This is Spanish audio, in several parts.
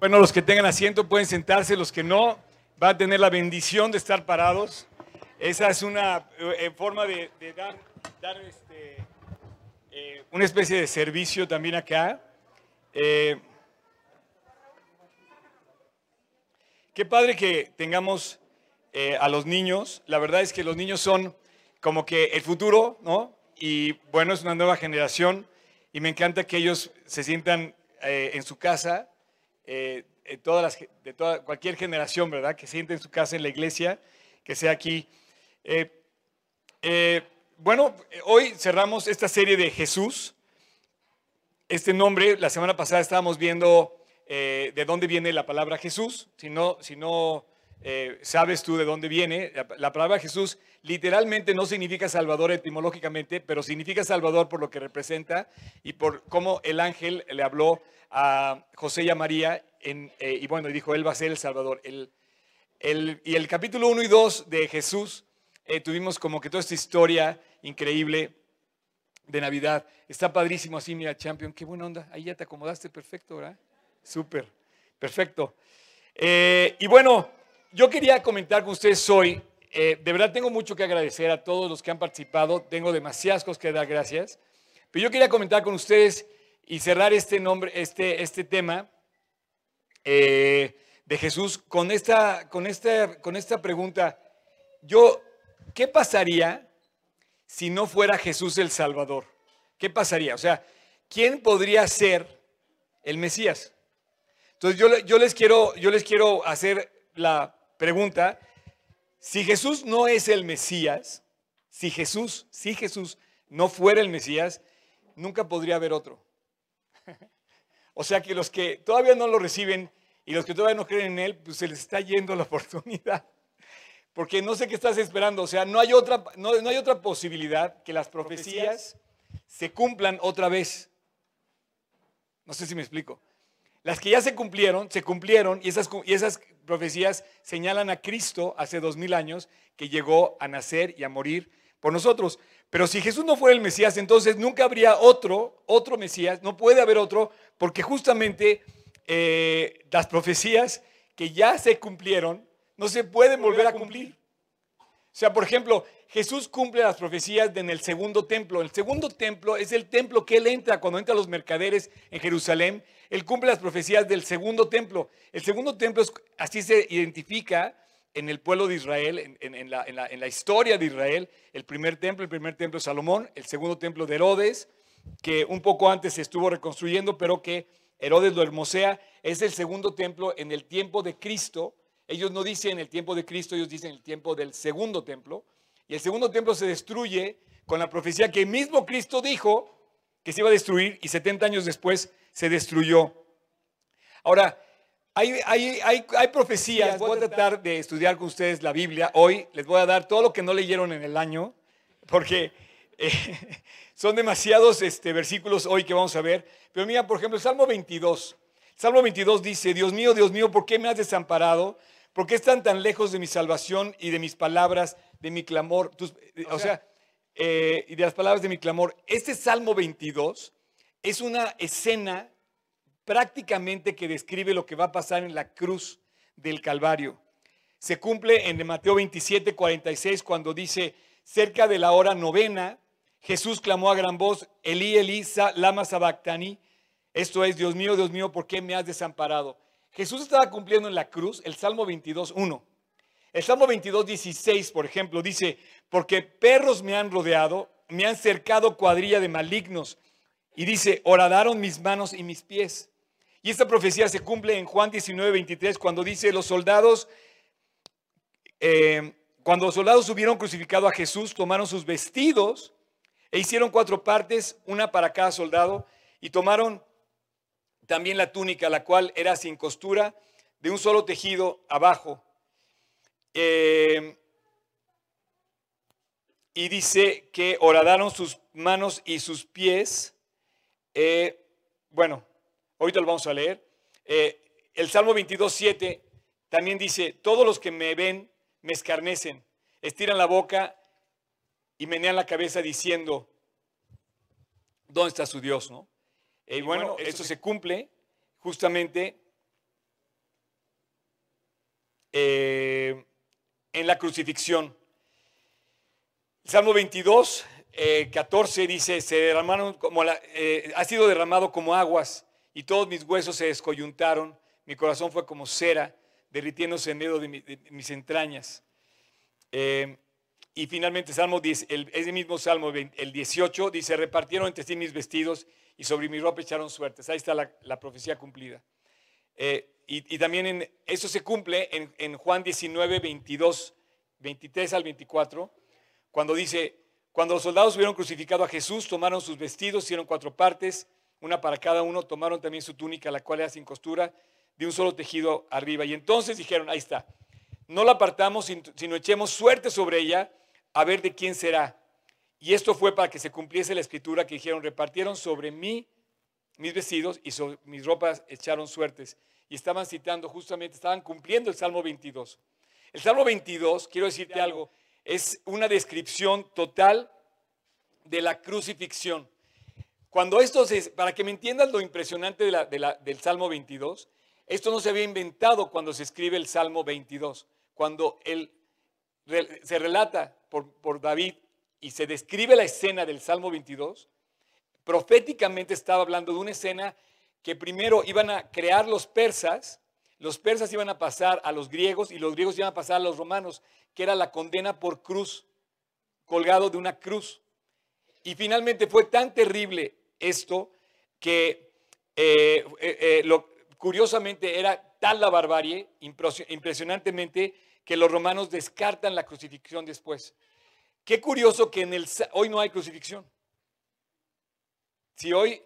Bueno, los que tengan asiento pueden sentarse, los que no van a tener la bendición de estar parados. Esa es una eh, forma de, dar, este, eh, una especie de servicio también acá. Eh, qué padre que tengamos a los niños. La verdad es que los niños son como que el futuro, ¿no? Y bueno, es una nueva generación y me encanta que ellos se sientan en su casa eh, todas las, de toda, cualquier generación, ¿verdad? Que siente en su casa, en la iglesia, que sea aquí. Eh, eh, bueno, hoy cerramos esta serie de Jesús. Este nombre, la semana pasada estábamos viendo de dónde viene la palabra Jesús. Si no, si no sabes tú de dónde viene, la, la, palabra Jesús literalmente no significa Salvador etimológicamente, pero significa Salvador por lo que representa y por cómo el ángel le habló a José y a María, en, eh, y bueno, dijo, Él va a ser el Salvador. El, el, y el capítulo 1 y 2 de Jesús, eh, tuvimos como que toda esta historia increíble de Navidad. Está padrísimo así, mira, Champion, qué buena onda. Ahí ya te acomodaste perfecto, ¿verdad? Súper, perfecto. Eh, y bueno, yo quería comentar con ustedes hoy, de verdad tengo mucho que agradecer a todos los que han participado, tengo demasiadas cosas que dar gracias, pero yo quería comentar con ustedes y cerrar este, nombre, este, este tema eh, de Jesús con esta, con, esta, con esta pregunta. Yo, ¿qué pasaría si no fuera Jesús el Salvador? ¿Qué pasaría? O sea, ¿quién podría ser el Mesías? Entonces yo, yo, les quiero, yo les quiero hacer la pregunta, si Jesús no es el Mesías, si Jesús, si Jesús no fuera el Mesías, nunca podría haber otro. O sea que los que todavía no lo reciben y los que todavía no creen en Él, pues se les está yendo la oportunidad. Porque no sé qué estás esperando. O sea, no hay otra, no, hay otra posibilidad que las profecías se cumplan otra vez. No sé si me explico. Las que ya se cumplieron, se cumplieron y esas, y esas profecías señalan a Cristo hace dos mil años que llegó a nacer y a morir por nosotros. Pero si Jesús no fuera el Mesías, entonces nunca habría otro, otro Mesías, no puede haber otro, porque justamente eh, las profecías que ya se cumplieron no se pueden volver a cumplir. O sea, por ejemplo, Jesús cumple las profecías en el segundo templo. El segundo templo es el templo que él entra cuando entra los mercaderes en Jerusalén. Él cumple las profecías del segundo templo. El segundo templo es, así se identifica en el pueblo de Israel, en, la, historia de Israel, el primer templo, el primer templo de Salomón, el segundo templo de Herodes, que un poco antes se estuvo reconstruyendo, pero que Herodes lo hermosea, es el segundo templo en el tiempo de Cristo. Ellos no dicen el tiempo de Cristo, ellos dicen el tiempo del segundo templo. Y el segundo templo se destruye con la profecía que mismo Cristo dijo que se iba a destruir y 70 años después se destruyó. Ahora, hay, profecías, voy a tratar de estudiar con ustedes la Biblia. Hoy les voy a dar todo lo que no leyeron en el año, porque eh, son demasiados este, versículos hoy que vamos a ver. Pero mira, por ejemplo, el Salmo 22. Salmo 22 dice, Dios mío, Dios mío, ¿por qué me has desamparado? ¿Por qué están tan lejos de mi salvación y de mis palabras, de mi clamor? o, sea, eh, y de las palabras de mi clamor. Este Salmo 22 es una escena prácticamente que describe lo que va a pasar en la cruz del Calvario. Se cumple en Mateo 27, 46 cuando dice, cerca de la hora novena, Jesús clamó a gran voz, Elí, Elí, lama sabactani. Esto es, Dios mío, Dios mío, ¿por qué me has desamparado? Jesús estaba cumpliendo en la cruz el Salmo 22, 1. El Salmo 22, 16, por ejemplo, dice, porque perros me han rodeado, me han cercado cuadrilla de malignos. Y dice, horadaron mis manos y mis pies. Y esta profecía se cumple en Juan 19, 23, cuando dice, los soldados, eh, cuando los soldados hubieron crucificado a Jesús, tomaron sus vestidos e hicieron cuatro partes, una para cada soldado, y tomaron también la túnica, la cual era sin costura, de un solo tejido abajo. Eh, y dice que horadaron sus manos y sus pies. Eh, bueno, Ahorita lo vamos a leer. Eh, el Salmo 22, 7 también dice, todos los que me ven me escarnecen, estiran la boca y menean la cabeza diciendo, ¿dónde está su Dios? ¿no? Eh, y bueno, eso se cumple justamente eh, en la crucifixión. Salmo 22, 14 dice, se derramaron como ha sido derramado como aguas y todos mis huesos se descoyuntaron, mi corazón fue como cera, derritiéndose en medio de, mis entrañas. Eh, y finalmente, Salmo 10, el, ese mismo Salmo, el 18, dice, repartieron entre sí mis vestidos y sobre mi ropa echaron suertes. Ahí está la, profecía cumplida. Eh, y, también en, eso se cumple en, en, Juan 19, 22, 23 al 24, cuando dice, cuando los soldados hubieron crucificado a Jesús, tomaron sus vestidos, hicieron cuatro partes, una para cada uno, tomaron también su túnica, la cual era sin costura, de un solo tejido arriba. Y entonces dijeron, ahí está, no la apartamos, sino echemos suerte sobre ella a ver de quién será. Y esto fue para que se cumpliese la escritura que dijeron, repartieron sobre mí mis vestidos y mis ropas echaron suertes. Y estaban citando justamente, estaban cumpliendo el Salmo 22. El Salmo 22, quiero decirte algo, es una descripción total de la crucifixión. Cuando esto se, para que me entiendas lo impresionante del Salmo 22, esto no se había inventado cuando se escribe el Salmo 22. Cuando él, se relata por, por David y se describe la escena del Salmo 22, proféticamente estaba hablando de una escena que primero iban a crear los persas, los persas iban a pasar a los griegos y los griegos iban a pasar a los romanos, que era la condena por cruz, colgado de una cruz. Y finalmente fue tan terrible esto que eh, eh, eh, curiosamente era tal la barbarie, impresionantemente, que los romanos descartan la crucifixión después. Qué curioso que en el, hoy no hay crucifixión. Si hoy,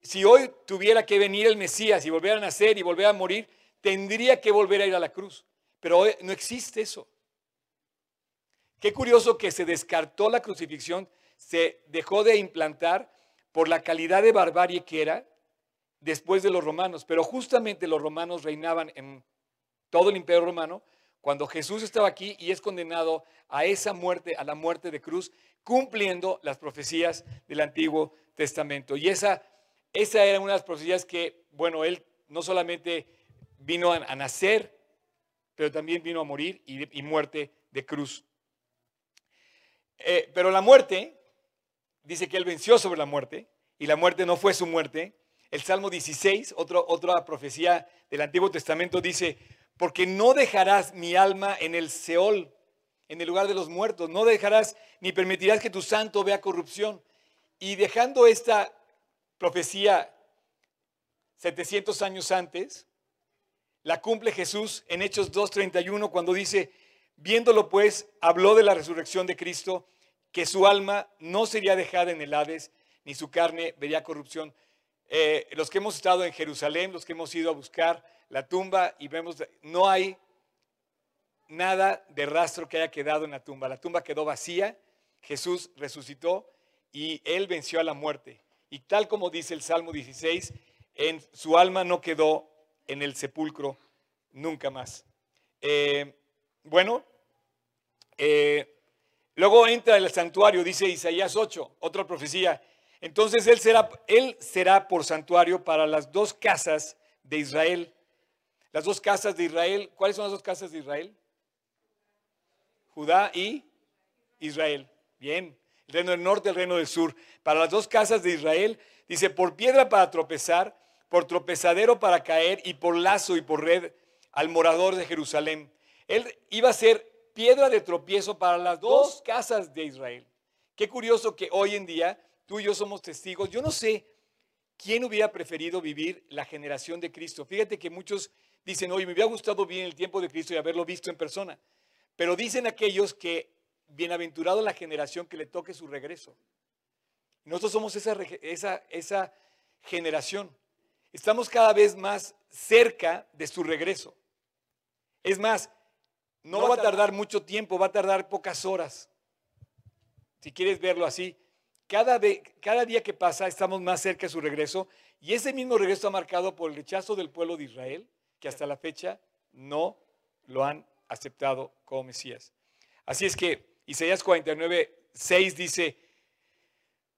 si hoy tuviera que venir el Mesías y volver a nacer y volver a morir, tendría que volver a ir a la cruz. Pero hoy no existe eso. Qué curioso que se descartó la crucifixión, se dejó de implantar por la calidad de barbarie que era después de los romanos. Pero justamente los romanos reinaban en todo el imperio romano cuando Jesús estaba aquí y es condenado a esa muerte, a la muerte de cruz, cumpliendo las profecías del Antiguo Testamento. Y esa, esa era una de las profecías que, bueno, él no solamente vino a, nacer, pero también vino a morir y, muerte de cruz. Eh, pero la muerte dice que él venció sobre la muerte y la muerte no fue su muerte. El Salmo 16, otra profecía del Antiguo Testamento dice, porque no dejarás mi alma en el Seol, en el lugar de los muertos, no dejarás ni permitirás que tu santo vea corrupción. Y dejando esta profecía 700 años antes, la cumple Jesús en Hechos 2.31 cuando dice, viéndolo pues, habló de la resurrección de Cristo que su alma no sería dejada en el Hades, ni su carne vería corrupción. Eh, los que hemos estado en Jerusalén, los que hemos ido a buscar la tumba y vemos, no hay nada de rastro que haya quedado en la tumba. La tumba quedó vacía, Jesús resucitó y él venció a la muerte. Y tal como dice el Salmo 16, en su alma no quedó en el sepulcro nunca más. Eh, bueno, eh, Luego entra el santuario, dice Isaías 8, otra profecía. Entonces él será, él será por santuario para las dos casas de Israel. Las dos casas de Israel, ¿cuáles son las dos casas de Israel? Judá y Israel. Bien, el reino del norte el reino del sur. Para las dos casas de Israel, dice, por piedra para tropezar, por tropezadero para caer y por lazo y por red al morador de Jerusalén. Él iba a ser piedra de tropiezo para las dos casas de Israel. Qué curioso que hoy en día tú y yo somos testigos. Yo no sé quién hubiera preferido vivir la generación de Cristo. Fíjate que muchos dicen, oye, me hubiera gustado bien el tiempo de Cristo y haberlo visto en persona. Pero dicen aquellos que bienaventurado la generación que le toque su regreso. Nosotros somos esa, esa, esa generación. Estamos cada vez más cerca de su regreso. Es más, no, va a tardar mucho tiempo, va a tardar pocas horas. Si quieres verlo así, cada, cada día que pasa estamos más cerca de su regreso y ese mismo regreso está marcado por el rechazo del pueblo de Israel, que hasta la fecha no lo han aceptado como Mesías. Así es que Isaías 49, 6 dice,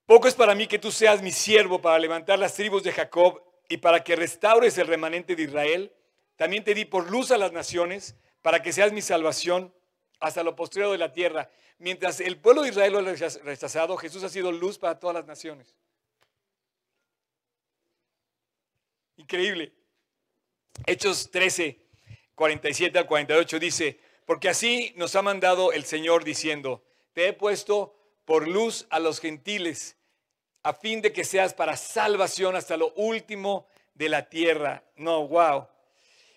poco es para mí que tú seas mi siervo para levantar las tribus de Jacob y para que restaures el remanente de Israel. También te di por luz a las naciones para que seas mi salvación hasta lo postrero de la tierra. Mientras el pueblo de Israel lo ha rechazado, Jesús ha sido luz para todas las naciones. Increíble. Hechos 13, 47 al 48 dice, porque así nos ha mandado el Señor diciendo, te he puesto por luz a los gentiles, a fin de que seas para salvación hasta lo último de la tierra. No, wow.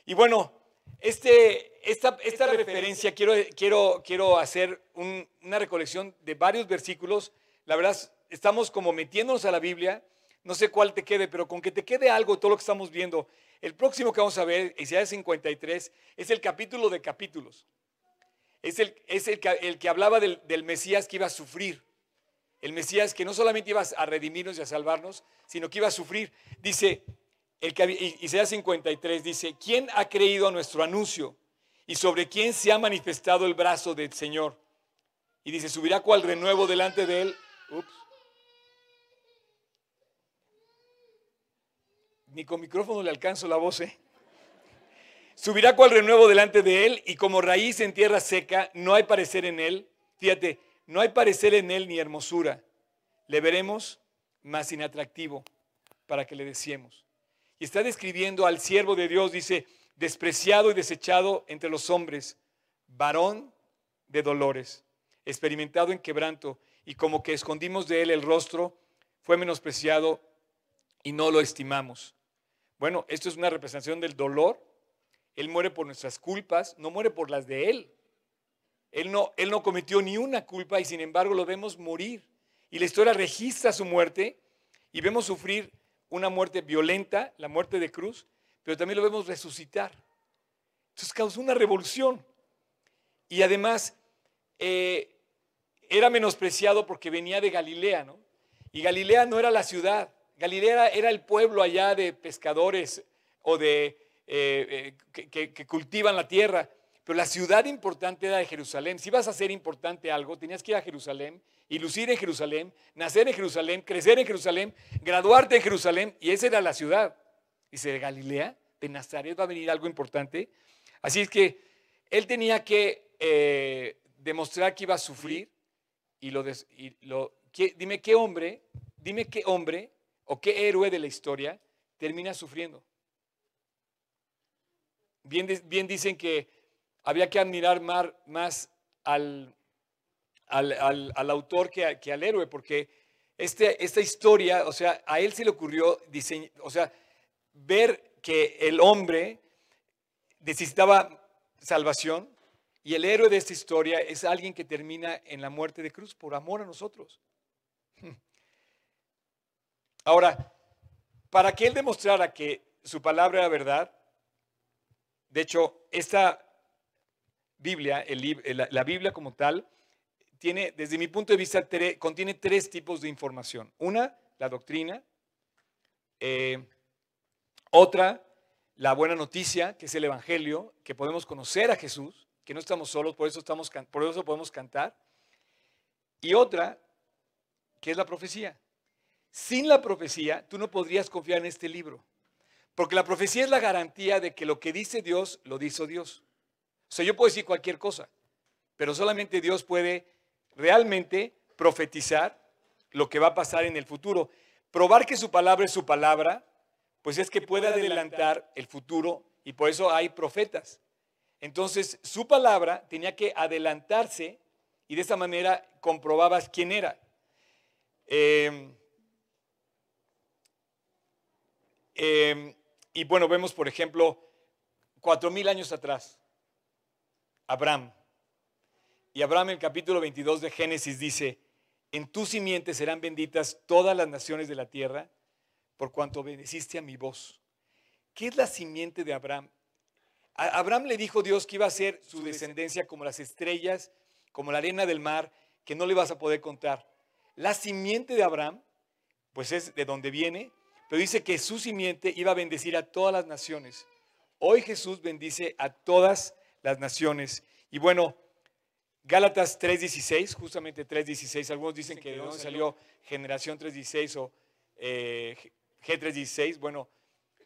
Y bueno, este, esta, esta referencia quiero, quiero, quiero hacer una recolección de varios versículos. La verdad, estamos como metiéndonos a la Biblia. No sé cuál te quede, pero con que te quede algo todo lo que estamos viendo. El próximo que vamos a ver, Isaías 53, es el capítulo de capítulos. Es el, es el, que hablaba del, del Mesías que iba a sufrir. El Mesías que no solamente iba a redimirnos y a salvarnos, sino que iba a sufrir. Dice, el, Isaías 53 dice, ¿quién ha creído a nuestro anuncio? ¿Y sobre quién se ha manifestado el brazo del Señor? Y dice, subirá cual renuevo delante de él. Ups. Ni con micrófono le alcanzo la voz, ¿eh? Subirá cual renuevo delante de él y como raíz en tierra seca, no hay parecer en él. Fíjate, no hay parecer en él ni hermosura. Le veremos más inatractivo para que le deseemos. Y está describiendo al siervo de Dios, dice, despreciado y desechado entre los hombres, varón de dolores, experimentado en quebranto, y como que escondimos de él el rostro, fue menospreciado y no lo estimamos. Bueno, esto es una representación del dolor. Él muere por nuestras culpas, no muere por las de él. Él no, él no cometió ni una culpa y sin embargo lo vemos morir. Y la historia registra su muerte y vemos sufrir una muerte violenta, la muerte de cruz, pero también lo vemos resucitar. Entonces causó una revolución. Y además eh, era menospreciado porque venía de Galilea, ¿no? Y Galilea no era la ciudad, Galilea era el pueblo allá de pescadores o de eh, eh, que, que, cultivan la tierra. Pero la ciudad importante era de Jerusalén. Si ibas a hacer importante algo, tenías que ir a Jerusalén y lucir en Jerusalén, nacer en Jerusalén, crecer en Jerusalén, graduarte en Jerusalén, y esa era la ciudad. Dice, de Galilea, de Nazaret va a venir algo importante. Así es que él tenía que eh, demostrar que iba a sufrir y lo dime qué hombre, dime qué hombre o qué héroe de la historia termina sufriendo. Bien, bien dicen que había que admirar más al, al, autor que, al héroe, porque este, esta historia, o sea, a él se le ocurrió, o sea, ver que el hombre necesitaba salvación y el héroe de esta historia es alguien que termina en la muerte de cruz por amor a nosotros. Ahora, para que él demostrara que su palabra era verdad, de hecho, esta Biblia, la Biblia como tal, tiene, desde mi punto de vista, contiene tres tipos de información. Una, la doctrina. Eh, otra, la buena noticia, que es el Evangelio, que podemos conocer a Jesús, que no estamos solos, por eso, por eso podemos cantar. Y otra, que es la profecía. Sin la profecía, tú no podrías confiar en este libro. Porque la profecía es la garantía de que lo que dice Dios, lo dice Dios. O sea, yo puedo decir cualquier cosa, pero solamente Dios puede realmente profetizar lo que va a pasar en el futuro. Probar que su palabra es su palabra, pues es que puede adelantar el futuro y por eso hay profetas. Entonces, su palabra tenía que adelantarse y de esa manera comprobabas quién era. Em, em, y bueno, vemos, por ejemplo, cuatro mil años atrás, Abraham. Y Abraham en el capítulo 22 de Génesis dice, en tu simiente serán benditas todas las naciones de la tierra, por cuanto obedeciste a mi voz. ¿Qué es la simiente de Abraham? A Abraham le dijo Dios que iba a ser su descendencia como las estrellas, como la arena del mar, que no le vas a poder contar. La simiente de Abraham, pues es de donde viene, pero dice que su simiente iba a bendecir a todas las naciones. Hoy Jesús bendice a todas las naciones. Y bueno, Gálatas 3.16, justamente 3.16, algunos dicen que de dónde salió generación 3.16 o eh, G3.16, bueno,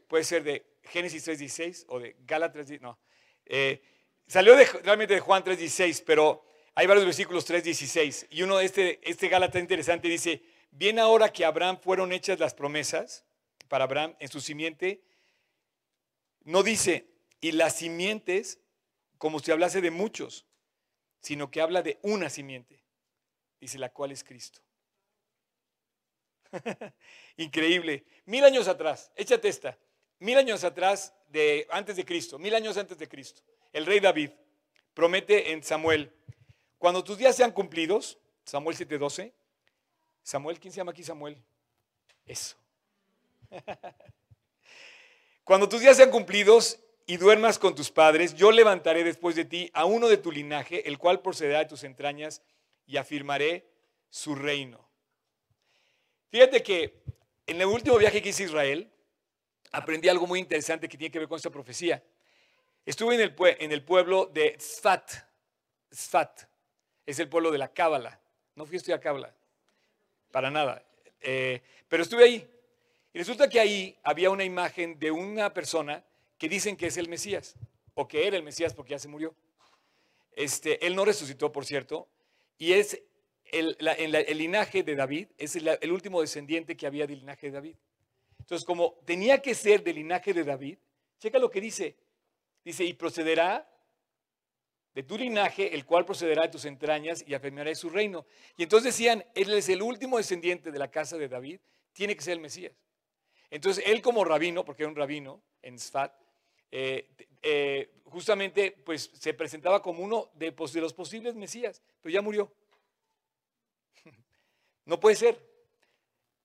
puede ser de Génesis 3.16 o de Gálatas 3.16, no. Eh, Salió de, realmente de Juan 3.16, pero hay varios versículos 3.16. Y uno de este, este Gálatas interesante dice, bien ahora que a Abraham fueron hechas las promesas, para Abraham en su simiente, no dice, y las simientes, como si hablase de muchos, sino que habla de una simiente, dice la cual es Cristo. Increíble. Mil años atrás, échate esta, mil años atrás, de, antes de Cristo, mil años antes de Cristo, el rey David promete en Samuel, cuando tus días sean cumplidos, Samuel 7:12, Samuel, ¿quién se llama aquí Samuel? Eso. Cuando tus días sean cumplidos y duermas con tus padres, yo levantaré después de ti a uno de tu linaje, el cual procederá de tus entrañas, y afirmaré su reino. Fíjate que en el último viaje que hice a Israel, aprendí algo muy interesante que tiene que ver con esta profecía. Estuve en el, pueblo de Sfat. Sfat es el pueblo de la Cábala. No fui a estudiar Cábala, para nada. Eh, pero estuve ahí. Y resulta que ahí había una imagen de una persona que dicen que es el Mesías, o que era el Mesías porque ya se murió. Este, él no resucitó, por cierto, y es el, el linaje de David, es el, último descendiente que había del linaje de David. Entonces, como tenía que ser del linaje de David, checa lo que dice. Dice, y procederá de tu linaje, el cual procederá de tus entrañas y afirmará su reino. Y entonces decían, él es el último descendiente de la casa de David, tiene que ser el Mesías. Entonces, él como rabino, porque era un rabino en Sfat, eh, eh, justamente pues, se presentaba como uno de, pues, de los posibles Mesías, pero ya murió. No puede ser.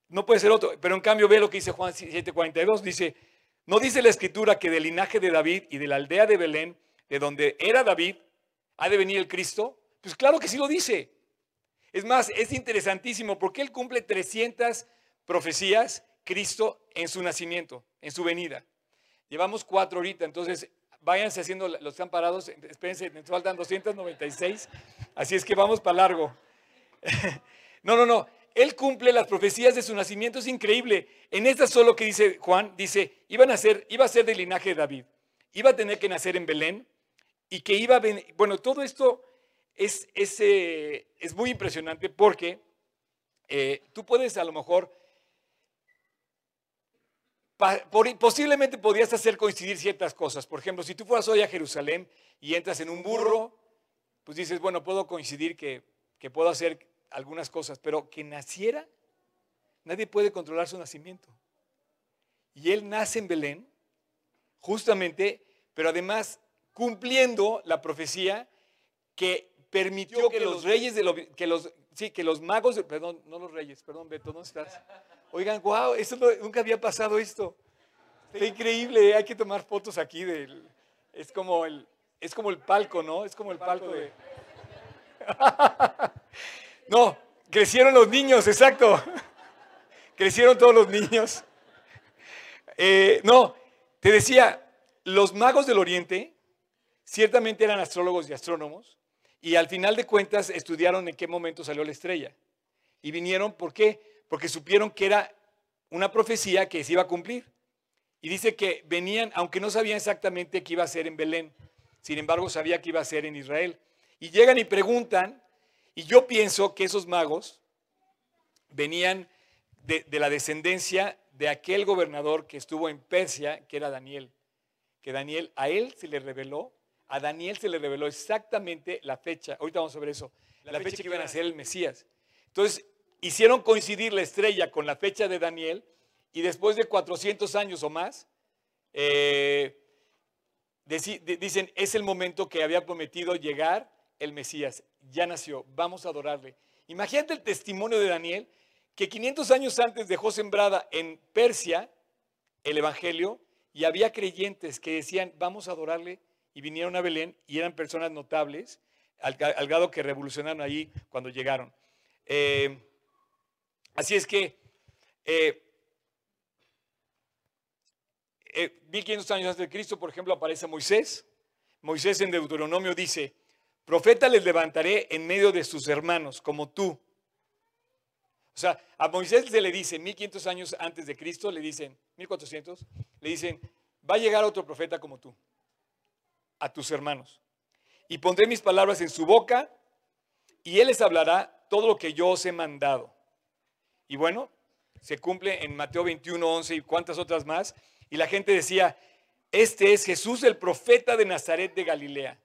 No puede ser otro. Pero en cambio ve lo que dice Juan 7:42. Dice, no dice la escritura que del linaje de David y de la aldea de Belén, de donde era David, ha de venir el Cristo. Pues claro que sí lo dice. Es más, es interesantísimo porque él cumple 300 profecías Cristo en su nacimiento, en su venida. Llevamos cuatro ahorita, entonces váyanse haciendo, los están parados, espérense, me faltan 296, así es que vamos para largo. No, no, no, él cumple las profecías de su nacimiento, es increíble. En esta solo que dice Juan, dice, iban a ser, iba a ser del linaje de David, iba a tener que nacer en Belén y que iba a venir, bueno, todo esto es, es, eh, es muy impresionante porque eh, tú puedes a lo mejor posiblemente podrías hacer coincidir ciertas cosas. Por ejemplo, si tú fueras hoy a Jerusalén y entras en un burro, pues dices, bueno, puedo coincidir que, que puedo hacer algunas cosas, pero que naciera, nadie puede controlar su nacimiento. Y él nace en Belén, justamente, pero además cumpliendo la profecía que permitió que los reyes de los, que los, sí, que los magos, perdón, no los reyes, perdón, Beto, ¿dónde estás? Oigan, wow, eso nunca había pasado esto. Está increíble, hay que tomar fotos aquí del, es como el, es como el palco, ¿no? Es como el palco de. no, crecieron los niños, exacto. crecieron todos los niños. Eh, no, te decía, los magos del Oriente ciertamente eran astrólogos y astrónomos y al final de cuentas estudiaron en qué momento salió la estrella. Y vinieron, ¿por qué? Porque supieron que era una profecía que se iba a cumplir. Y dice que venían, aunque no sabían exactamente qué iba a ser en Belén, sin embargo sabía que iba a ser en Israel. Y llegan y preguntan, y yo pienso que esos magos venían de, la descendencia de aquel gobernador que estuvo en Persia, que era Daniel. Que Daniel, a él se le reveló, a Daniel se le reveló exactamente la fecha, ahorita vamos ver eso, la, fecha, fecha que iban a ser el Mesías. Entonces, hicieron coincidir la estrella con la fecha de Daniel y después de 400 años o más, eh, dicen, es el momento que había prometido llegar el Mesías. Ya nació, vamos a adorarle. Imagínate el testimonio de Daniel, que 500 años antes dejó sembrada en Persia el Evangelio y había creyentes que decían, vamos a adorarle, y vinieron a Belén y eran personas notables, al, grado que revolucionaron ahí cuando llegaron. Eh, Así es que, eh, 1500 eh, años antes de Cristo, por ejemplo, aparece Moisés. Moisés en Deuteronomio dice, profeta les levantaré en medio de sus hermanos, como tú. O sea, a Moisés se le dice, 1500 años antes de Cristo, le dicen, 1400, le dicen, va a llegar otro profeta como tú, a tus hermanos. y pondré mis palabras en su boca y él les hablará todo lo que yo os he mandado. Y bueno, se cumple en Mateo 21, 11 y cuántas otras más. Y la gente decía, este es Jesús el profeta de Nazaret de Galilea.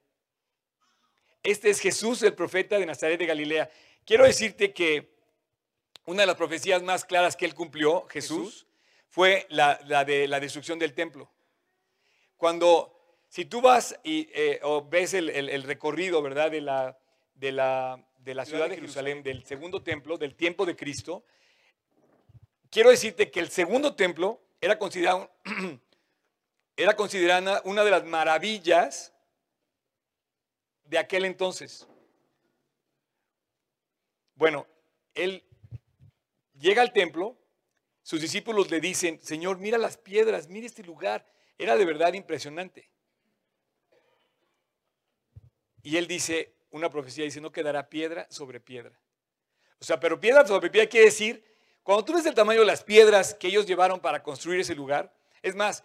Este es Jesús el profeta de Nazaret de Galilea. Quiero decirte que una de las profecías más claras que él cumplió, Jesús, fue la, de la destrucción del templo. Cuando, si tú vas y eh, o ves el, recorrido, ¿verdad? De la, de la, de la ciudad de Jerusalén, del segundo templo, del tiempo de Cristo, quiero decirte que el segundo templo era considerado, era considerada una de las maravillas de aquel entonces. Bueno, él llega al templo, sus discípulos le dicen, Señor, mira las piedras, mira este lugar. Era de verdad impresionante. Y él dice, una profecía dice, no quedará piedra sobre piedra. O sea, pero piedra sobre piedra quiere decir, cuando tú ves el tamaño de las piedras que ellos llevaron para construir ese lugar, es más,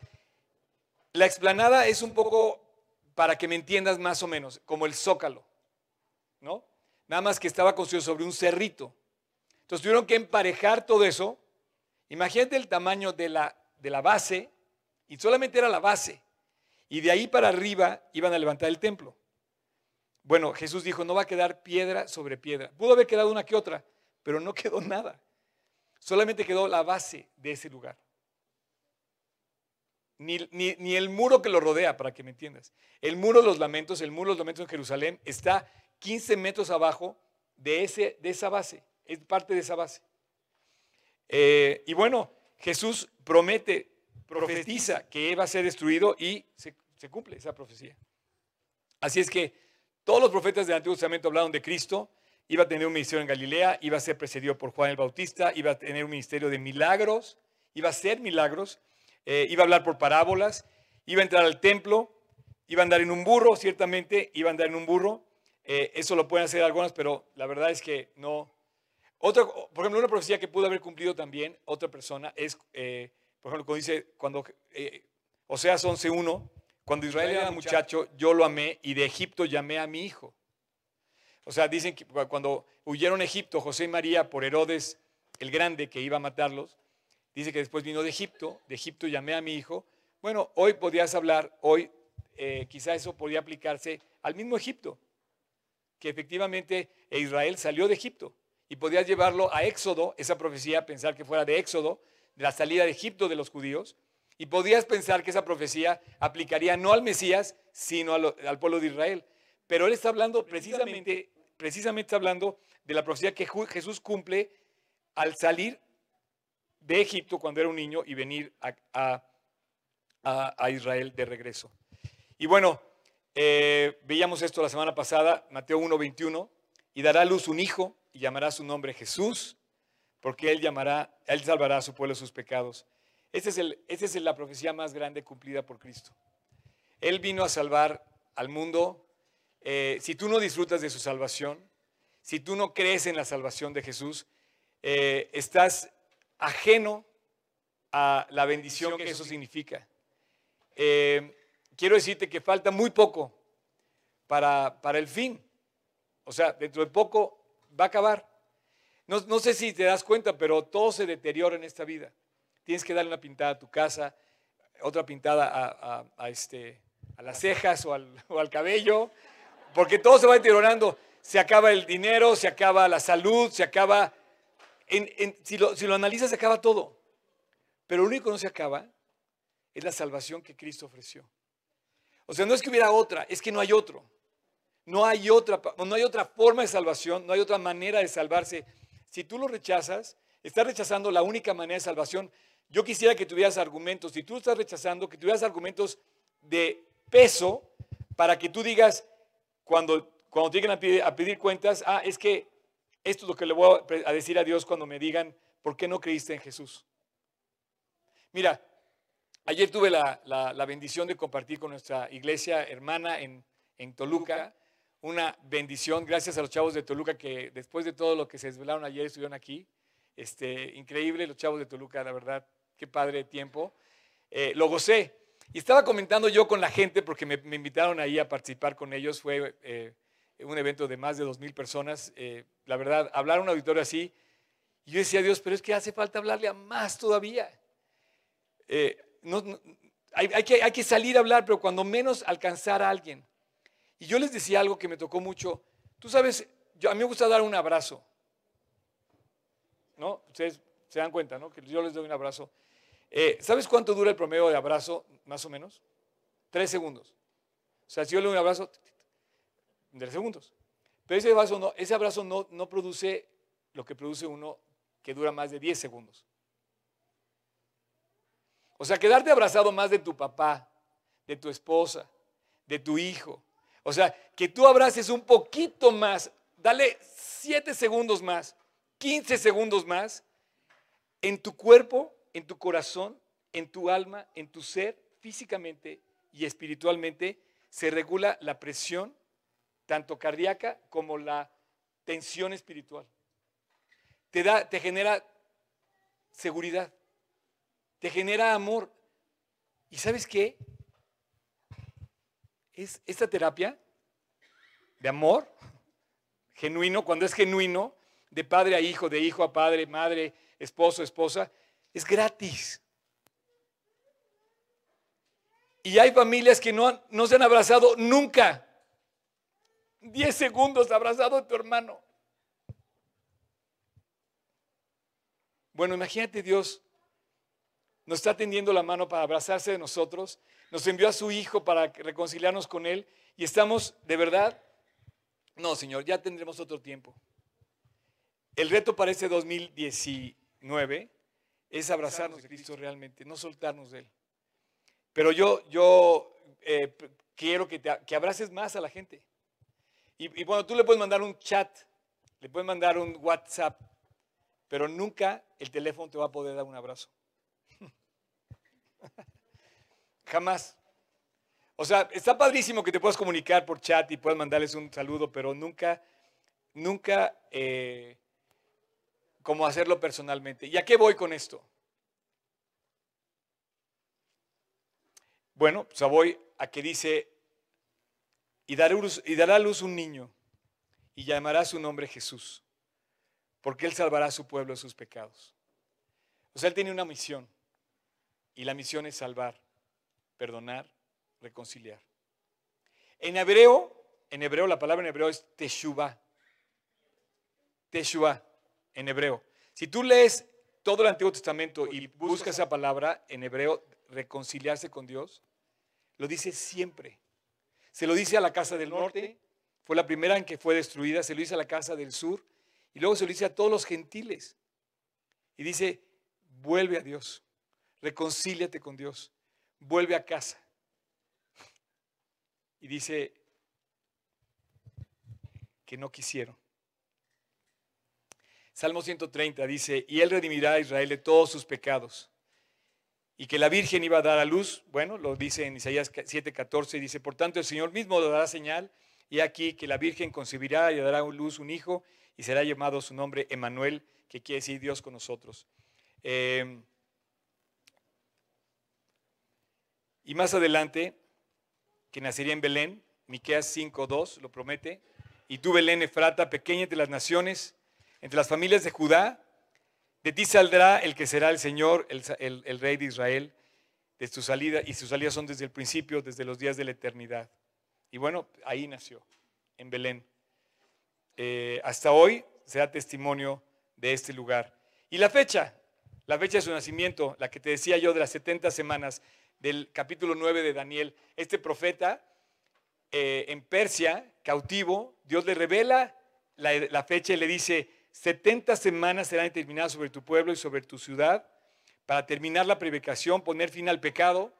la explanada es un poco, para que me entiendas más o menos, como el zócalo, ¿no? Nada más que estaba construido sobre un cerrito. Entonces tuvieron que emparejar todo eso. Imagínate el tamaño de la, de la base, y solamente era la base. Y de ahí para arriba iban a levantar el templo. Bueno, Jesús dijo, no va a quedar piedra sobre piedra. Pudo haber quedado una que otra, pero no quedó nada. Solamente quedó la base de ese lugar. Ni, ni, el muro que lo rodea, para que me entiendas. El muro de los lamentos, el muro de los lamentos en Jerusalén, está 15 metros abajo de, ese, de esa base es parte de esa base. Eh, y bueno, Jesús promete, profetiza que va a ser destruido y se, cumple esa profecía. Así es que todos los profetas del Antiguo Testamento hablaron de Cristo, iba a tener un ministerio en Galilea, iba a ser precedido por Juan el Bautista, iba a tener un ministerio de milagros, iba a hacer milagros, eh, iba a hablar por parábolas, iba a entrar al templo, iba a andar en un burro, ciertamente iba a andar en un burro. Eh, eso lo pueden hacer algunos, pero la verdad es que no, otra, por ejemplo, una profecía que pudo haber cumplido también otra persona es, eh, por ejemplo, cuando dice, cuando Oseas 11.1, cuando Israel era muchacho, yo lo amé y de Egipto llamé a mi hijo. O sea, dicen que cuando huyeron a Egipto, José y María, por Herodes el Grande, que iba a matarlos, dice que después vino de Egipto, de Egipto llamé a mi hijo. Bueno, hoy podrías hablar, hoy eh, quizá eso podría aplicarse al mismo Egipto, que efectivamente Israel salió de Egipto y podías llevarlo a Éxodo, esa profecía, pensar que fuera de Éxodo, de la salida de Egipto de los judíos, y podías pensar que esa profecía aplicaría no al Mesías, sino al, pueblo de Israel. Pero él está hablando precisamente, precisamente hablando de la profecía que Jesús cumple al salir de Egipto cuando era un niño y venir a, Israel de regreso. Y bueno, eh, veíamos esto la semana pasada, Mateo 1, 21, y dará a luz un hijo y llamará su nombre Jesús, porque él llamará, él salvará a su pueblo de sus pecados. Esa es, el, es la profecía más grande cumplida por Cristo. Él vino a salvar al mundo. Eh, si tú no disfrutas de su salvación, si tú no crees en la salvación de Jesús, eh, estás ajeno a la bendición que eso significa. Eh, quiero decirte que falta muy poco para, para el fin. O sea, dentro de poco va a acabar. No, sé si te das cuenta, pero todo se deteriora en esta vida. Tienes que darle una pintada a tu casa, otra pintada a, este, a las cejas o al, cabello, porque todo se va deteriorando. Se acaba el dinero, se acaba la salud, se acaba... si, lo, si lo analizas, se acaba todo. Pero lo único que no se acaba es la salvación que Cristo ofreció. O sea, no es que hubiera otra, es que no hay otro. No hay, otra, no hay otra forma de salvación, no hay otra manera de salvarse. Si tú lo rechazas, estás rechazando la única manera de salvación. Yo quisiera que tuvieras argumentos, si tú estás rechazando, que tuvieras argumentos de peso para que tú digas, cuando, cuando te lleguen a pedir, a pedir cuentas, ah, es que esto es lo que le voy a decir a Dios cuando me digan, ¿por qué no creíste en Jesús? Mira, ayer tuve la, la, bendición de compartir con nuestra iglesia hermana en, en Toluca una bendición. Gracias a los chavos de Toluca que después de todo lo que se desvelaron ayer estuvieron aquí. Este, increíble los chavos de Toluca, la verdad, qué padre tiempo. Eh, lo gocé. Y estaba comentando yo con la gente, porque me, invitaron ahí a participar con ellos, fue eh, un evento de más de dos mil personas. Eh, la verdad, hablar a un auditorio así, y yo decía, Dios, pero es que hace falta hablarle a más todavía. Eh, hay, que, hay que salir a hablar, pero cuando menos alcanzar a alguien. Y yo les decía algo que me tocó mucho. Tú sabes, yo, a mí me gusta dar un abrazo. ¿No? Ustedes se dan cuenta, ¿no? Que yo les doy un abrazo. Eh, ¿Sabes cuánto dura el promedio de abrazo, más o menos? Tres segundos. O sea, si yo le doy un abrazo, tres segundos. Pero ese abrazo, no, ese abrazo no, no produce lo que produce uno que dura más de diez segundos. O sea, quedarte abrazado más de tu papá, de tu esposa, de tu hijo. O sea, que tú abraces un poquito más, dale siete segundos más, 15 segundos más en tu cuerpo en tu corazón, en tu alma, en tu ser, físicamente y espiritualmente, se regula la presión, tanto cardíaca como la tensión espiritual. Te, da, te genera seguridad, te genera amor. ¿Y sabes qué? Es esta terapia de amor genuino, cuando es genuino, de padre a hijo, de hijo a padre, madre, esposo, esposa, es gratis. Y hay familias que no, no se han abrazado nunca. Diez segundos abrazado a tu hermano. Bueno, imagínate Dios nos está tendiendo la mano para abrazarse de nosotros, nos envió a su Hijo para reconciliarnos con Él y estamos de verdad, no Señor, ya tendremos otro tiempo. El reto para este 2019 es abrazarnos de Cristo realmente, no soltarnos de Él. Pero yo, yo eh, quiero que, te, que abraces más a la gente. Y, y bueno, tú le puedes mandar un chat, le puedes mandar un WhatsApp, pero nunca el teléfono te va a poder dar un abrazo. Jamás. O sea, está padrísimo que te puedas comunicar por chat y puedas mandarles un saludo, pero nunca, nunca eh, como hacerlo personalmente. ¿Y a qué voy con esto? Bueno, pues voy a que dice, y dará, a luz un niño, y llamará su nombre Jesús, porque él salvará a su pueblo de sus pecados. O sea, él tiene una misión, y la misión es salvar, perdonar, reconciliar. En hebreo, en hebreo, la palabra en hebreo es teshuvah. Teshuvah en hebreo. Si tú lees todo el Antiguo Testamento y buscas esa palabra en hebreo, reconciliarse con Dios, lo dice siempre. Se lo dice a la casa del norte, fue la primera en que fue destruida, se lo dice a la casa del sur, y luego se lo dice a todos los gentiles. Y dice, vuelve a Dios, reconcíliate con Dios, vuelve a casa. Y dice que no quisieron. Salmo 130 dice, y él redimirá a Israel de todos sus pecados. Y que la Virgen iba a dar a luz, bueno, lo dice en Isaías 7:14, dice, por tanto el Señor mismo dará señal, y aquí que la Virgen concebirá y dará a luz un hijo, y será llamado su nombre Emanuel, que quiere decir Dios con nosotros. Em, y más adelante, que nacería en Belén, Miqueas 5:2 lo promete, y tú Belén Efrata, pequeña entre las naciones, entre las familias de Judá, de ti saldrá el que será el Señor, el, Rey de Israel, de su salida, y sus salidas son desde el principio, desde los días de la eternidad. Y bueno, ahí nació, en Belén. Eh, hasta hoy se da testimonio de este lugar. Y la fecha, la fecha de su nacimiento, la que te decía yo de las 70 semanas del capítulo 9 de Daniel, este profeta eh, en Persia, cautivo, Dios le revela la, la fecha y le dice, 70 semanas serán determinadas sobre tu pueblo y sobre tu ciudad para terminar la predicación, poner fin al pecado,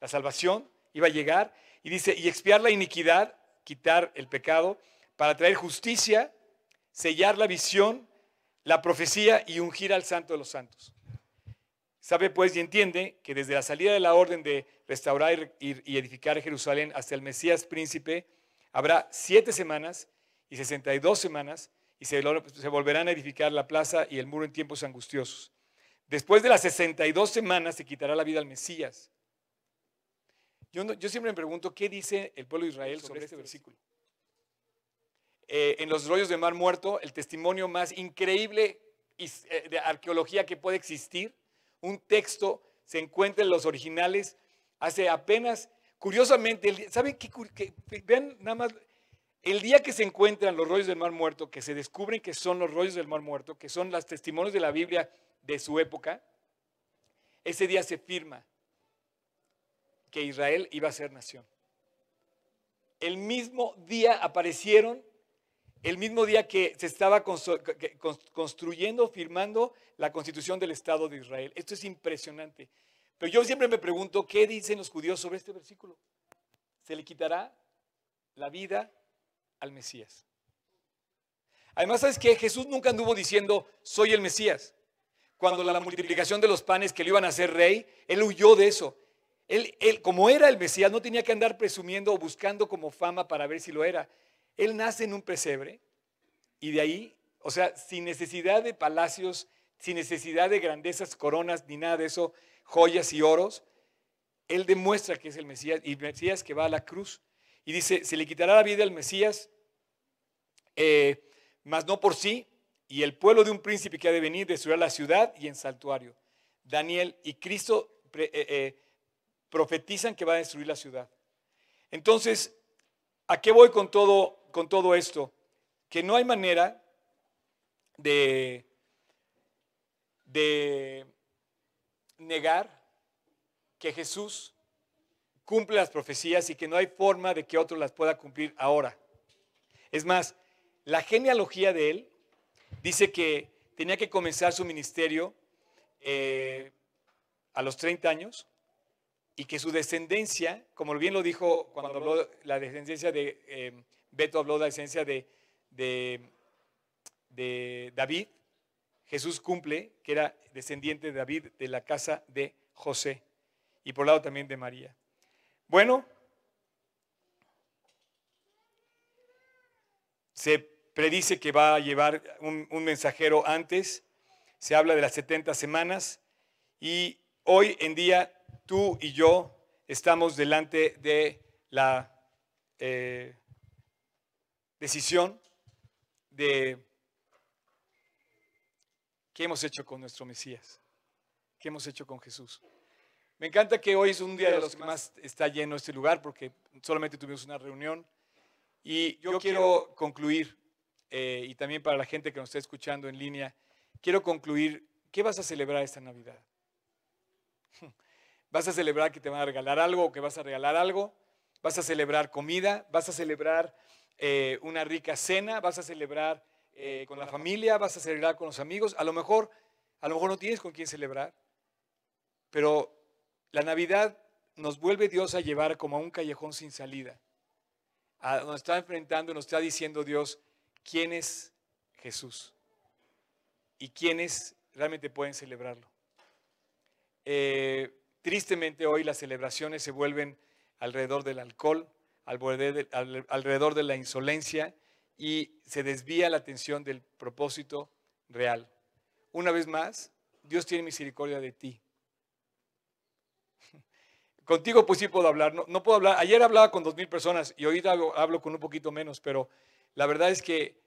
la salvación iba a llegar. Y dice, y expiar la iniquidad, quitar el pecado, para traer justicia, sellar la visión, la profecía y ungir al santo de los santos. Sabe pues y entiende que desde la salida de la orden de restaurar y edificar Jerusalén hasta el Mesías príncipe, habrá siete semanas y sesenta y dos semanas y se, volverán a edificar la plaza y el muro en tiempos angustiosos. Después de las 62 semanas se quitará la vida al Mesías. Yo, no- yo siempre me pregunto qué dice el pueblo de Israel sobre este versículo. Eh, en los rollos de Mar Muerto, el testimonio más increíble eh, de arqueología que puede existir, un texto se encuentra en los originales hace apenas, curiosamente, ¿saben qué? Vean nada más, el día que se encuentran los rollos del Mar Muerto, que se descubren que son los rollos del Mar Muerto, que son los testimonios de la Biblia de su época, ese día se firma que Israel iba a ser nación. El mismo día aparecieron, el mismo día que se estaba construyendo, firmando la constitución del Estado de Israel. Esto es impresionante. Pero yo siempre me pregunto, ¿qué dicen los judíos sobre este versículo? ¿Se le quitará la vida al Mesías? Además, ¿sabes qué? Jesús nunca anduvo diciendo, soy el Mesías. Cuando la multiplicación de los panes que le iban a hacer rey, él huyó de eso. Él, él, como era el Mesías, no tenía que andar presumiendo o buscando como fama para ver si lo era. Él nace en un pesebre y de ahí, o sea, sin necesidad de palacios, sin necesidad de grandezas, coronas, ni nada de eso, joyas y oros, él demuestra que es el Mesías y Mesías que va a la cruz. Y dice, se le quitará la vida al Mesías, eh, mas no por sí, y el pueblo de un príncipe que ha de venir destruirá la ciudad y en santuario. Daniel y Cristo eh, eh, profetizan que va a destruir la ciudad. Entonces, ¿a qué voy con todo, con todo esto? Que no hay manera de, de negar que Jesús cumple las profecías y que no hay forma de que otro las pueda cumplir ahora. Es más, la genealogía de él dice que tenía que comenzar su ministerio eh, a los 30 años y que su descendencia, como bien lo dijo cuando habló la descendencia de, eh, Beto habló de la descendencia de, de, David, Jesús cumple que era descendiente de David de la casa de José y por lado también de María. Bueno, se predice que va a llevar un, mensajero antes, se habla de las 70 semanas y hoy en día tú y yo estamos delante de la eh, decisión de qué hemos hecho con nuestro Mesías, qué hemos hecho con Jesús. Me encanta que hoy es un día de los que más está lleno este lugar porque solamente tuvimos una reunión y yo quiero concluir, eh, y también para la gente que nos está escuchando en línea, quiero concluir, ¿qué vas a celebrar esta Navidad? ¿Vas a celebrar que te van a regalar algo o que vas a regalar algo? ¿Vas a celebrar comida? ¿Vas a celebrar eh, una rica cena? ¿Vas a celebrar eh, con la familia? ¿Vas a celebrar con los amigos? A lo mejor, a lo mejor no tienes con quién celebrar, pero la Navidad nos vuelve Dios a llevar como a un callejón sin salida. A- nos está enfrentando, nos está diciendo Dios quién es Jesús y quiénes realmente pueden celebrarlo. Eh, tristemente hoy las celebraciones se vuelven alrededor del alcohol, alrededor de, la insolencia y se desvía la atención del propósito real. Una vez más, Dios tiene misericordia de ti. Contigo pues sí puedo hablar, no, no puedo hablar, ayer hablaba con dos mil personas y ahorita hablo, hablo con un poquito menos, pero la verdad es que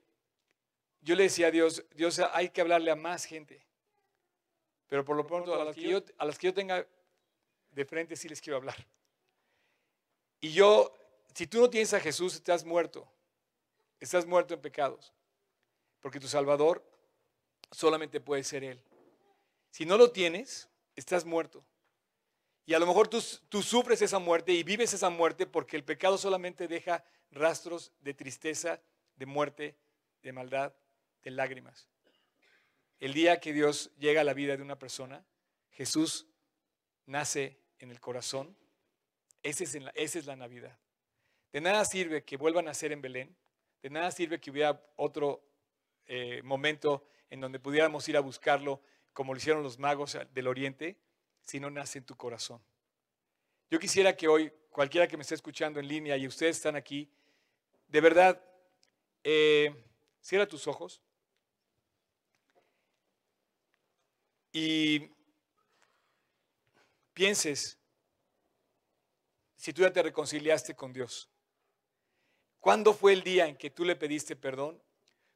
yo le decía a Dios, Dios hay que hablarle a más gente, pero por lo pronto a las que yo, a las que yo tenga de frente sí les quiero hablar. Y yo, si tú no tienes a Jesús, estás muerto, estás muerto en pecados, porque tu Salvador solamente puede ser Él. Si no lo tienes, estás muerto. Y a lo mejor tú, sufres esa muerte y vives esa muerte porque el pecado solamente deja rastros de tristeza, de muerte, de maldad, de lágrimas. El día que Dios llega a la vida de una persona, Jesús nace en el corazón. Esa es, la, Navidad. De nada sirve que vuelvan a nacer en Belén. De nada sirve que hubiera otro eh, momento en donde pudiéramos ir a buscarlo como lo hicieron los magos del Oriente si no nace en tu corazón. Yo quisiera que hoy, cualquiera que me esté escuchando en línea y ustedes están aquí, de verdad, eh, cierra tus ojos y pienses si tú ya te reconciliaste con Dios? ¿Cuándo fue el día en que tú le pediste perdón?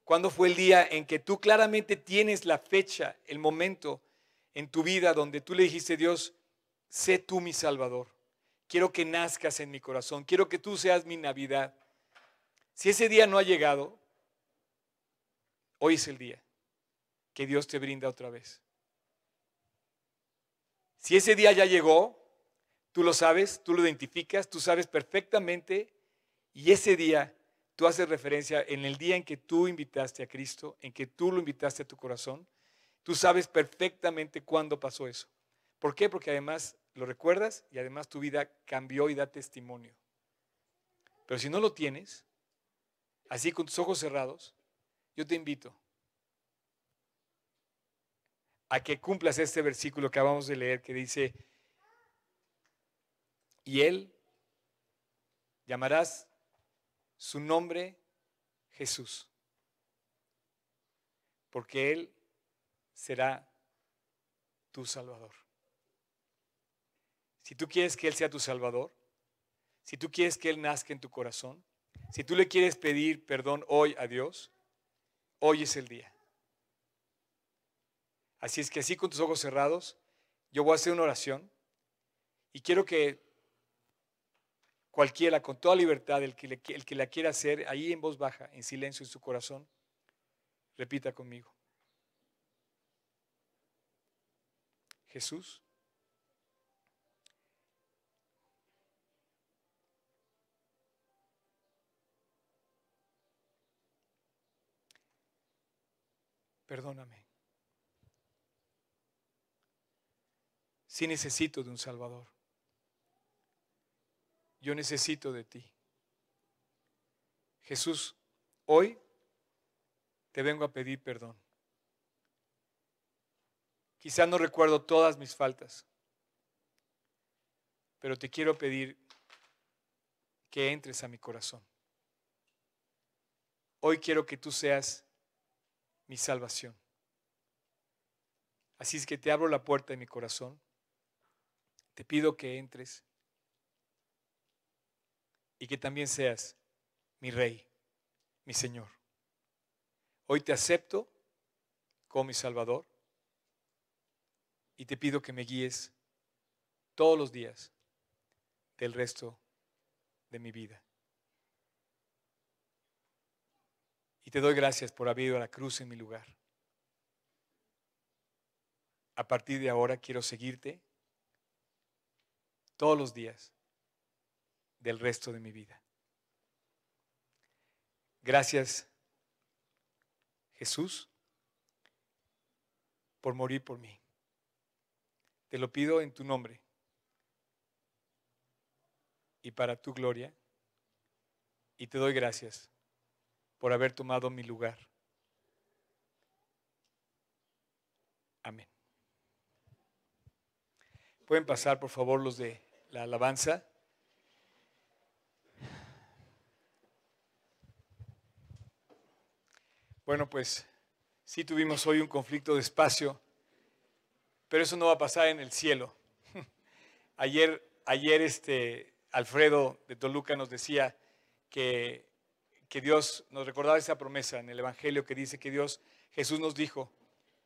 ¿Cuándo fue el día en que tú claramente tienes la fecha, el momento en tu vida donde tú le dijiste, Dios, sé tú mi Salvador? Quiero que nazcas en mi corazón, quiero que tú seas mi Navidad. Si ese día no ha llegado, hoy es el día que Dios te brinda otra vez. Si ese día ya llegó, tú lo sabes, tú lo identificas, tú sabes perfectamente y ese día tú haces referencia en el día en que tú invitaste a Cristo, en que tú lo invitaste a tu corazón, tú sabes perfectamente cuándo pasó eso. ¿Por qué? Porque además lo recuerdas y además tu vida cambió y da testimonio. Pero si no lo tienes, así con tus ojos cerrados, yo te invito a que cumplas este versículo que acabamos de leer que dice, y él llamarás su nombre Jesús, porque Él será tu Salvador. Si tú quieres que Él sea tu Salvador, si tú quieres que Él nazca en tu corazón, si tú le quieres pedir perdón hoy a Dios, hoy es el día. Así es que así con tus ojos cerrados, yo voy a hacer una oración y quiero que cualquiera, con toda libertad, el que, el que la quiera hacer, ahí en voz baja, en silencio en su corazón, repita conmigo. Jesús. Perdóname. Si necesito de un Salvador yo necesito de ti. Jesús, hoy te vengo a pedir perdón. Quizá no recuerdo todas mis faltas, pero te quiero pedir que entres a mi corazón. Hoy quiero que tú seas mi salvación. Así es que te abro la puerta de mi corazón. Te pido que entres y que también seas mi rey, mi Señor. Hoy te acepto como mi Salvador y te pido que me guíes todos los días del resto de mi vida. Y te doy gracias por haber ido a la cruz en mi lugar. A partir de ahora quiero seguirte todos los días del resto de mi vida. Gracias, Jesús, por morir por mí. Te lo pido en tu nombre y para tu gloria. Y te doy gracias por haber tomado mi lugar. Amén. Pueden pasar, por favor, los de la alabanza. Bueno, pues sí tuvimos hoy un conflicto de espacio, pero eso no va a pasar en el cielo. Ayer, ayer este Alfredo de Toluca nos decía que, que Dios nos recordaba esa promesa en el Evangelio que dice que Dios, Jesús nos dijo,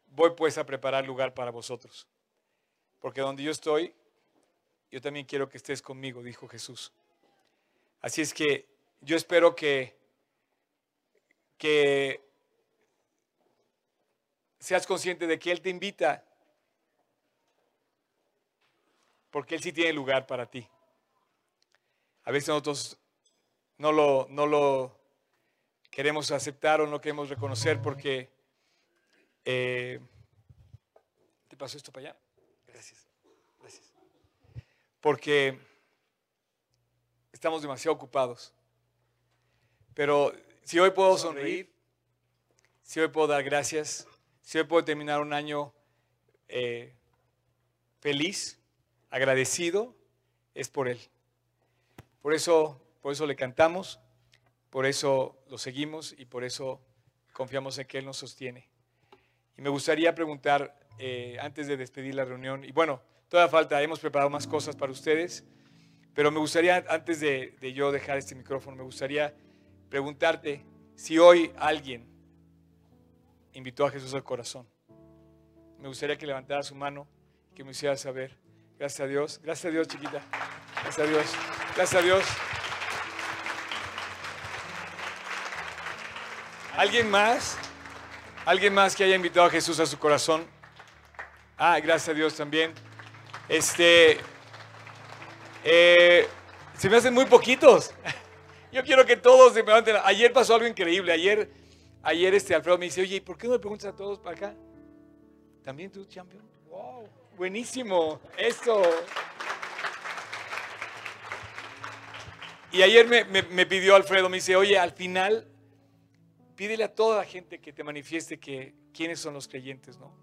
voy pues a preparar lugar para vosotros, porque donde yo estoy, yo también quiero que estés conmigo, dijo Jesús. Así es que yo espero que, que seas consciente de que Él te invita, porque Él sí tiene lugar para ti. A veces nosotros no lo, no lo queremos aceptar o no queremos reconocer porque... Eh, ¿Te pasó esto para allá? Gracias. Gracias. Porque estamos demasiado ocupados. Pero si hoy puedo sonreír, si hoy puedo dar gracias, si hoy puedo terminar un año eh, feliz, agradecido, es por Él. Por eso, por eso le cantamos, por eso lo seguimos y por eso confiamos en que Él nos sostiene. Y me gustaría preguntar, eh, antes de despedir la reunión, y bueno, toda falta, hemos preparado más cosas para ustedes, Pero me gustaría, antes de, de yo dejar este micrófono, me gustaría preguntarte si hoy alguien invitó a Jesús al corazón. Me gustaría que levantara su mano, que me hiciera saber. Gracias a Dios. Gracias a Dios, chiquita. Gracias a Dios. Gracias a Dios. ¿Alguien más? ¿Alguien más que haya invitado a Jesús a su corazón? Ah, gracias a Dios también. Este, eh, se me hacen muy poquitos. Yo quiero que todos se me levanten. Ayer pasó algo increíble. Ayer, ayer este Alfredo me dice, oye, ¿y por qué no me preguntas a todos para acá? ¿También tú, champion? ¡Wow! Buenísimo. Eso. Y ayer me, me, pidió Alfredo, me dice, oye, al final, pídele a toda la gente que te manifieste que quiénes son los creyentes, ¿no?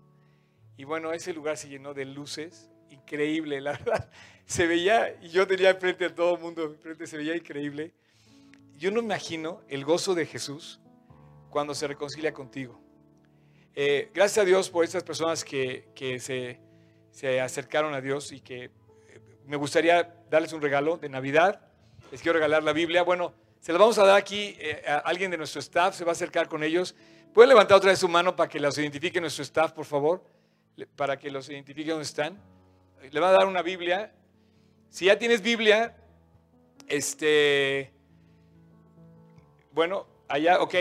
Y bueno, ese lugar se llenó de luces, increíble, la verdad. Se veía, y yo tenía enfrente a todo el mundo, enfrente se veía increíble. Yo no imagino el gozo de Jesús cuando se reconcilia contigo. Eh, gracias a Dios por estas personas que, que se, se, acercaron a Dios y que eh, me gustaría darles un regalo de Navidad. Les quiero regalar la Biblia. Bueno, se la vamos a dar aquí eh, a alguien de nuestro staff, se va a acercar con ellos. ¿Pueden levantar otra vez su mano para que los identifique nuestro staff, por favor? Para que los identifique dónde están. Le va a dar una Biblia. Si ya tienes Biblia, este, bueno, allá, ok,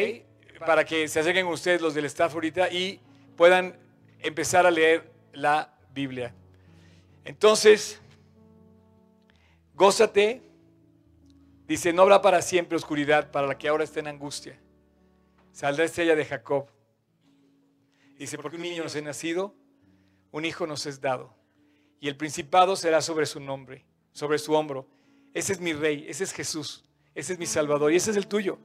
para que se acerquen ustedes los del staff ahorita y puedan empezar a leer la Biblia. Entonces, gózate. Dice, no habrá para siempre oscuridad para la que ahora está en angustia. Saldrá estrella de Jacob. Dice, porque un niño nos ha nacido, un hijo nos es dado. Y el principado será sobre su nombre, sobre su hombro. Ese es mi rey, ese es Jesús, ese es mi Salvador y ese es el tuyo.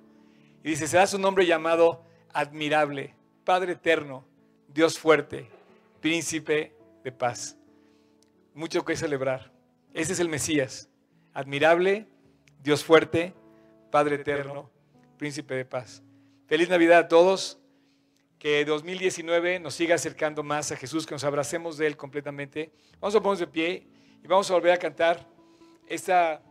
Y dice, será su nombre llamado admirable, Padre eterno, Dios fuerte, príncipe de paz. Mucho que celebrar. Ese es el Mesías, admirable, Dios fuerte, Padre eterno, príncipe de paz. Feliz Navidad a todos. Que 2019 nos siga acercando más a Jesús, que nos abracemos de Él completamente. Vamos a ponernos de pie y vamos a volver a cantar esta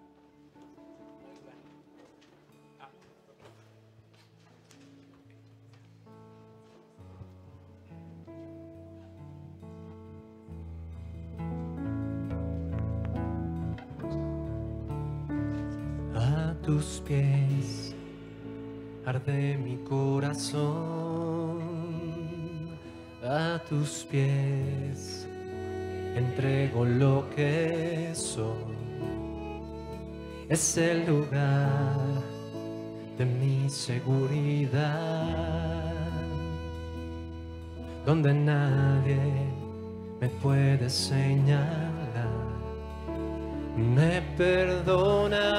tus pies arde mi corazón, a tus pies entrego lo que soy. Es el lugar de mi seguridad, donde nadie me puede señalar. Me perdonaste,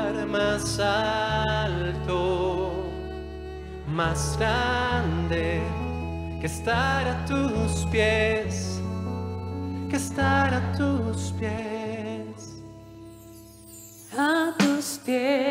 más alto, más grande que estar a tus pies, que estar a tus pies. A tus pies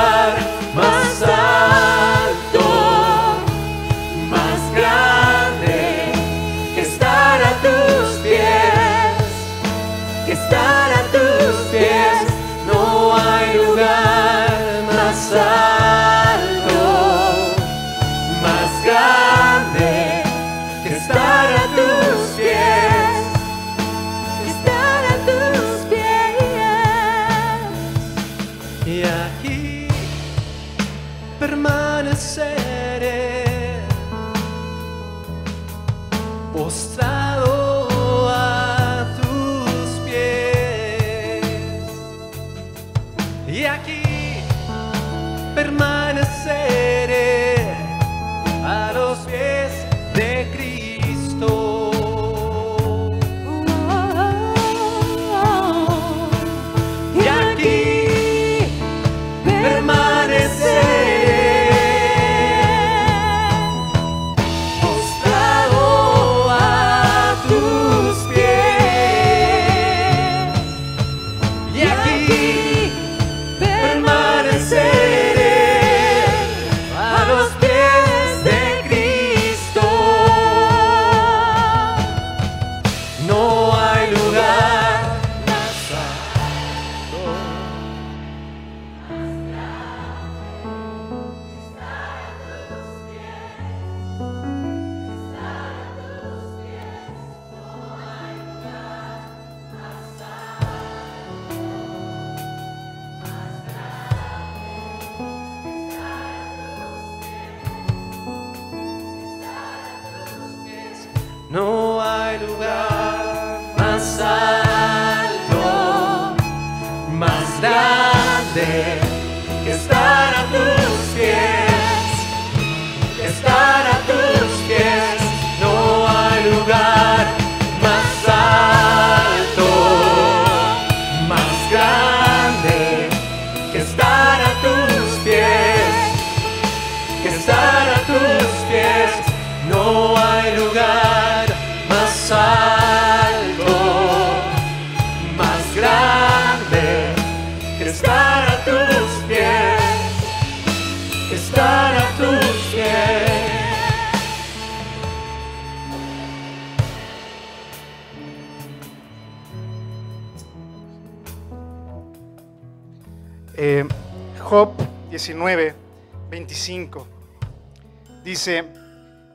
Dice,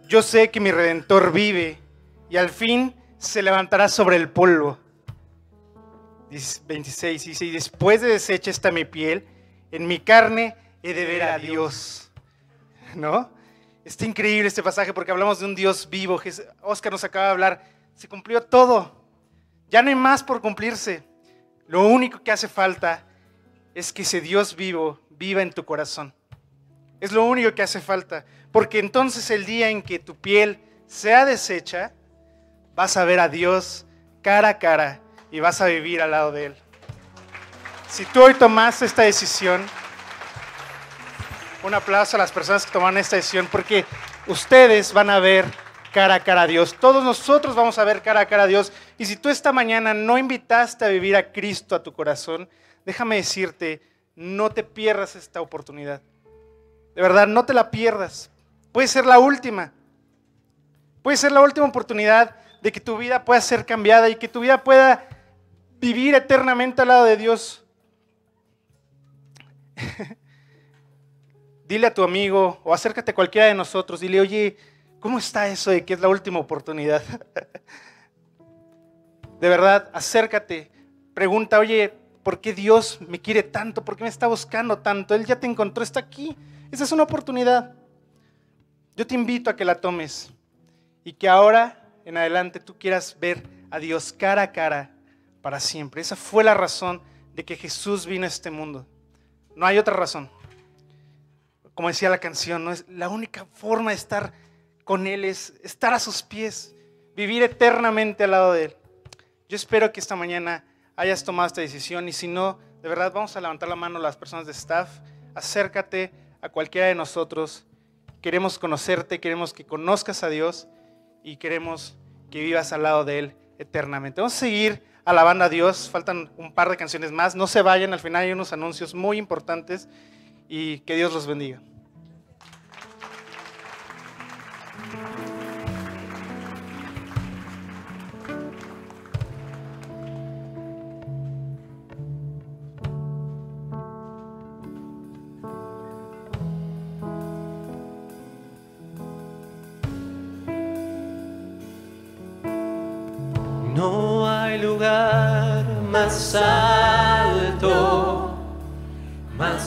yo sé que mi redentor vive y al fin se levantará sobre el polvo. Dice 26 dice, y después de deshecha esta mi piel, en mi carne he de ver a Dios. ¿No? Está increíble este pasaje porque hablamos de un Dios vivo. Oscar nos acaba de hablar, se cumplió todo. Ya no hay más por cumplirse. Lo único que hace falta es que ese Dios vivo viva en tu corazón. Es lo único que hace falta. Porque entonces el día en que tu piel sea deshecha, vas a ver a Dios cara a cara y vas a vivir al lado de Él. Si tú hoy tomaste esta decisión, un aplauso a las personas que tomaron esta decisión, porque ustedes van a ver cara a cara a Dios. Todos nosotros vamos a ver cara a cara a Dios. Y si tú esta mañana no invitaste a vivir a Cristo a tu corazón, déjame decirte, no te pierdas esta oportunidad. De verdad, no te la pierdas. Puede ser la última. Puede ser la última oportunidad de que tu vida pueda ser cambiada y que tu vida pueda vivir eternamente al lado de Dios. Dile a tu amigo o acércate a cualquiera de nosotros, dile, oye, ¿cómo está eso de que es la última oportunidad? De verdad, acércate, pregunta, oye, ¿por qué Dios me quiere tanto? ¿Por qué me está buscando tanto? Él ya te encontró, está aquí. Esa es una oportunidad. Yo te invito a que la tomes y que ahora en adelante tú quieras ver a Dios cara a cara para siempre. Esa fue la razón de que Jesús vino a este mundo. No hay otra razón. Como decía la canción, no es la única forma de estar con Él es estar a sus pies, vivir eternamente al lado de Él. Yo espero que esta mañana hayas tomado esta decisión y si no, de verdad vamos a levantar la mano las personas de staff. Acércate a cualquiera de nosotros. Queremos conocerte, queremos que conozcas a Dios y queremos que vivas al lado de Él eternamente. Vamos a seguir alabando a Dios, faltan un par de canciones más, no se vayan, al final hay unos anuncios muy importantes y que Dios los bendiga.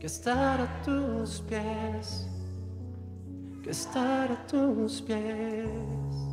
que estar a tus pies, que estar a tus pies.